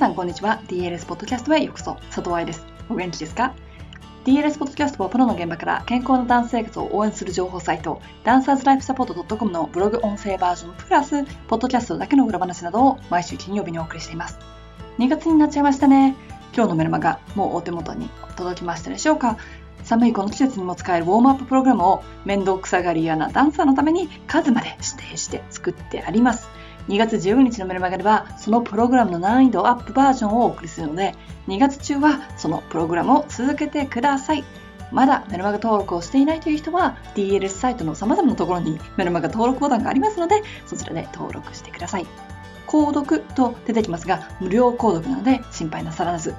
さんこんにちは。DLS ポッドキャストへようこそ。佐藤愛です。お元気ですか？DLS ポッドキャストはプロの現場から健康なダンス生活を応援する情報サイトダンサーズライフサポート .com のブログ音声バージョンプラスポッドキャストだけの裏話などを毎週金曜日にお送りしています。2月になっちゃいましたね。今日のメルマガもうお手元に届きましたでしょうか？寒いこの季節にも使えるウォームアッププログラムを面倒くさがり屋なダンサーのために数まで指定して作ってあります。2月15日のメルマガではそのプログラムの難易度アップバージョンをお送りするので2月中はそのプログラムを続けてください。まだメルマガ登録をしていないという人は DLS サイトの様々なところにメルマガ登録ボタンがありますのでそちらで登録してください。購読と出てきますが無料購読なので心配なさらず。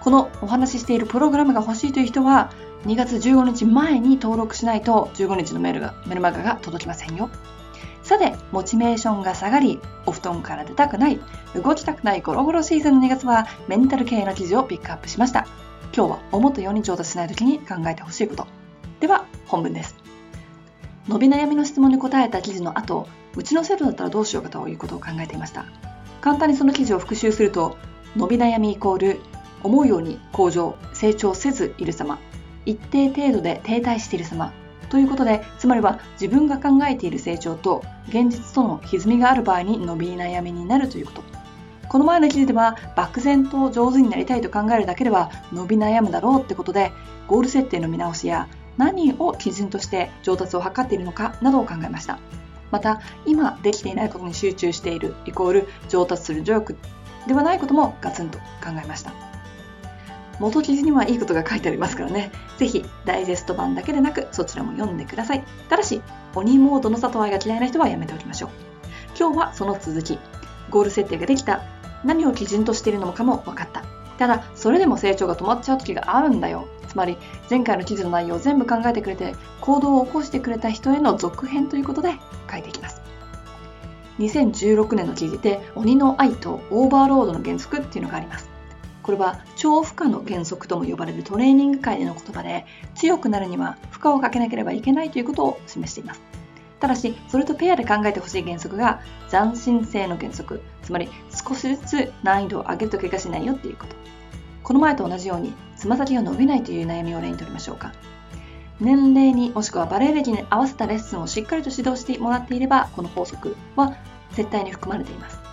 このお話ししているプログラムが欲しいという人は2月15日前に登録しないと15日のメールがメルマガが届きませんよ。さて、モチベーションが下がり、お布団から出たくない、動きたくないゴロゴロシーズンの2月はメンタル系の記事をピックアップしました。今日は思ったように上達しない時に考えてほしいこと。では、本文です。伸び悩みの質問に答えた記事の後、うちの生徒だったらどうしようかということを考えていました。簡単にその記事を復習すると、伸び悩みイコール、思うように向上、成長せずいる様、一定程度で停滞している様ということで、つまりは自分が考えている成長と現実との歪みがある場合に伸び悩みになるということ。この前の記事では漠然と上手になりたいと考えるだけでは伸び悩むだろうってことで、ゴール設定の見直しや何を基準として上達を図っているのかなどを考えました。また、今できていないことに集中しているイコール上達する努力ではないこともガツンと考えました。元記事にはいいことが書いてありますからね。ぜひ、ダイジェスト版だけでなく、そちらも読んでください。ただし、鬼モードの里愛が嫌いな人はやめておきましょう。今日はその続き。ゴール設定ができた。何を基準としているのかも分かった。ただ、それでも成長が止まっちゃう時があるんだよ。つまり、前回の記事の内容を全部考えてくれて、行動を起こしてくれた人への続編ということで書いていきます。2016年の記事で、鬼の愛とオーバーロードの原則っていうのがあります。これは超負荷の原則とも呼ばれるトレーニング界での言葉で強くなるには負荷をかけなければいけないということを示しています。ただしそれとペアで考えてほしい原則が斬新性の原則つまり少しずつ難易度を上げると怪我しないよっていうこと。この前と同じようにつま先が伸びないという悩みを例にとりましょうか。年齢にもしくはバレエ歴に合わせたレッスンをしっかりと指導してもらっていればこの法則は絶対に含まれています。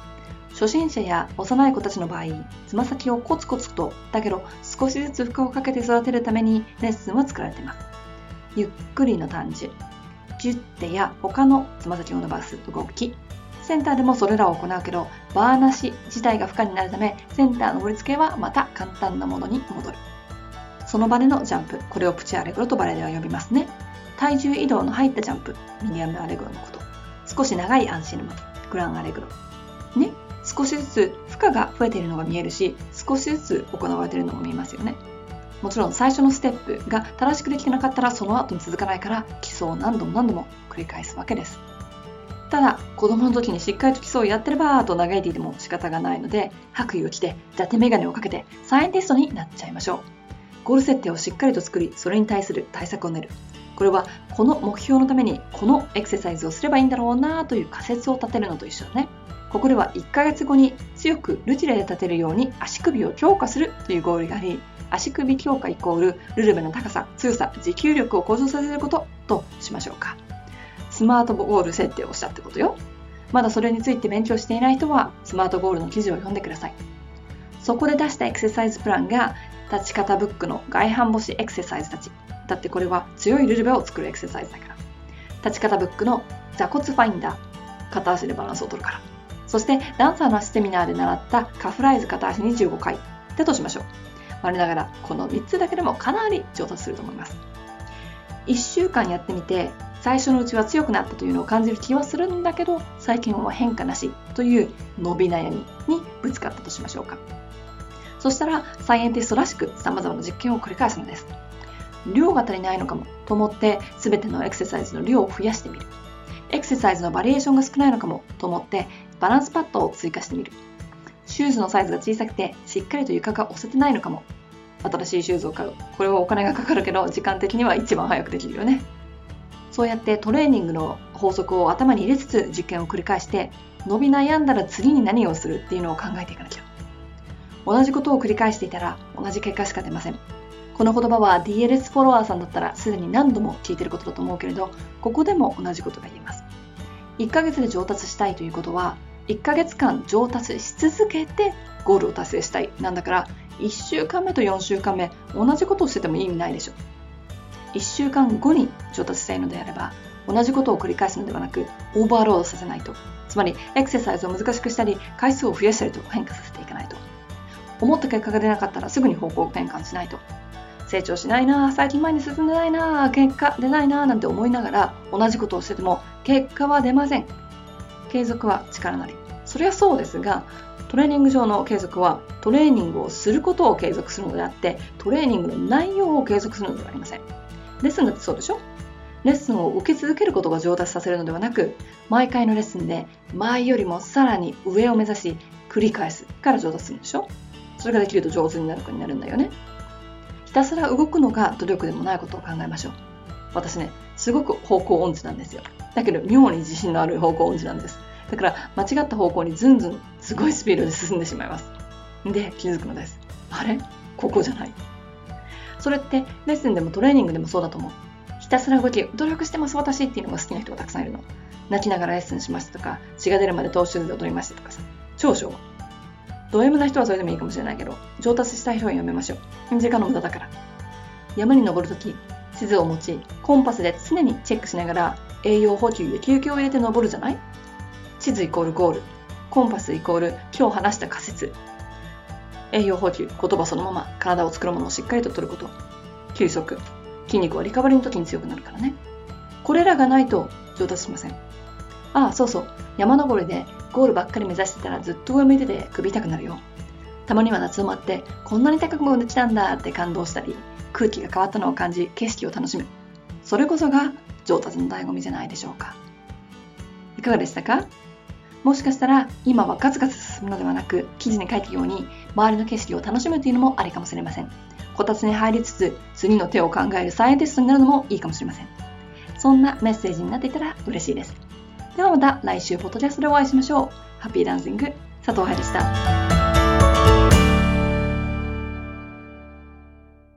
初心者や幼い子たちの場合、つま先をコツコツと、だけど少しずつ負荷をかけて育てるためにレッスンは作られています。ゆっくりの短寿、ジュッテや他のつま先を伸ばす動き、センターでもそれらを行うけど、バーなし自体が負荷になるため、センターの盛り付けはまた簡単なものに戻る。その場でのジャンプ、これをプチアレグロとバレエでは呼びますね。体重移動の入ったジャンプ、ミニアムアレグロのこと。少し長いアンシルマ、グランアレグロ。ね、少しずつ負荷が増えているのが見えるし少しずつ行われているのも見えますよね。もちろん最初のステップが正しくできてなかったらその後に続かないから基礎を何度も何度も繰り返すわけです。ただ子供の時にしっかりと基礎をやってればと嘆いていても仕方がないので白衣を着て伊達眼鏡をかけてサイエンティストになっちゃいましょう。ゴール設定をしっかりと作りそれに対する対策を練る。これはこの目標のためにこのエクササイズをすればいいんだろうなという仮説を立てるのと一緒だね。ここでは1ヶ月後に強くルチレで立てるように足首を強化するというゴールがあり、足首強化イコールルルベの高さ、強さ、持久力を向上させることとしましょうか。スマートゴール設定をしたってことよ。まだそれについて勉強していない人はスマートゴールの記事を読んでください。そこで出したエクササイズプランが立ち方ブックの外反母趾エクササイズたち。だってこれは強いルルベを作るエクササイズだから。立ち方ブックの座骨ファインダー。片足でバランスを取るから。そしてダンサーの足セミナーで習ったカフライズ片足25回だとしましょう。我ながらこの3つだけでもかなり上達すると思います。1週間やってみて最初のうちは強くなったというのを感じる気はするんだけど最近は変化なしという伸び悩みにぶつかったとしましょうか。そしたらサイエンティストらしく様々な実験を繰り返すのです。量が足りないのかもと思って全てのエクササイズの量を増やしてみる。エクササイズのバリエーションが少ないのかもと思ってバランスパッドを追加してみる。シューズのサイズが小さくてしっかりと床が押せてないのかも。新しいシューズを買う。これはお金がかかるけど時間的には一番早くできるよね。そうやってトレーニングの法則を頭に入れつつ実験を繰り返して伸び悩んだら次に何をするっていうのを考えていかなきゃ。同じことを繰り返していたら同じ結果しか出ません。この言葉は DLS フォロワーさんだったらすでに何度も聞いてることだと思うけれど、ここでも同じことが言えます。1ヶ月で上達したいということは、1ヶ月間上達し続けてゴールを達成したいなんだから、1週間目と4週間目、同じことをしてても意味ないでしょ。1週間後に上達したいのであれば、同じことを繰り返すのではなく、オーバーロードさせないと。つまり、エクササイズを難しくしたり、回数を増やしたりと変化させていかないと。思った結果が出なかったらすぐに方向転換しないと。成長しないな最近前に進んでないな結果出ないななんて思いながら同じことをしてても結果は出ません。継続は力なり。そりゃそうですが、トレーニング上の継続はトレーニングをすることを継続するのであってトレーニングの内容を継続するのではありませんレッスンだってそうでしょ？レッスンを受け続けることが上達させるのではなく毎回のレッスンで前よりもさらに上を目指し繰り返すから上達するんでしょ？それができると上手になるかになるんだよねひたすら動くのが努力でもないことを考えましょう私ねすごく方向音痴なんですよだけど妙に自信のある方向音痴なんですだから間違った方向にずんずんすごいスピードで進んでしまいます。で、気づくのです。あれ？ここじゃない。それってレッスンでもトレーニングでもそうだと思う。ひたすら動き、努力してます私っていうのが好きな人がたくさんいるの。泣きながらレッスンしますとか、血が出るまで投手で踊りましたとかさ。長所。ド M な人はそれでもいいかもしれないけど、上達したい人はやめましょう。時間の無駄だから。山に登るとき、地図を持ち、コンパスで常にチェックしながら、栄養補給や休憩を入れて登るじゃない？地図イコールゴール。コンパスイコール今日話した仮説。栄養補給、言葉そのまま体を作るものをしっかりと取ること。休息。筋肉はリカバリーの時に強くなるからね。これらがないと上達しません。ああ、そうそう。山登りでゴールばっかり目指してたらずっと上向いてて首痛くなるよ。たまには夏を待ってこんなに高く落ちたんだって感動したり、空気が変わったのを感じ景色を楽しむ。それこそが上達の醍醐味じゃないでしょうか。いかがでしたか？もしかしたら今はガツガツ進むのではなく記事に書いたように周りの景色を楽しむというのもありかもしれません。こたつに入りつつ次の手を考えるサイエンティストになるのもいいかもしれません。そんなメッセージになっていたら嬉しいです。ではまた来週ポッドキャストでお会いしましょう。ハッピーダンシング佐藤愛でした。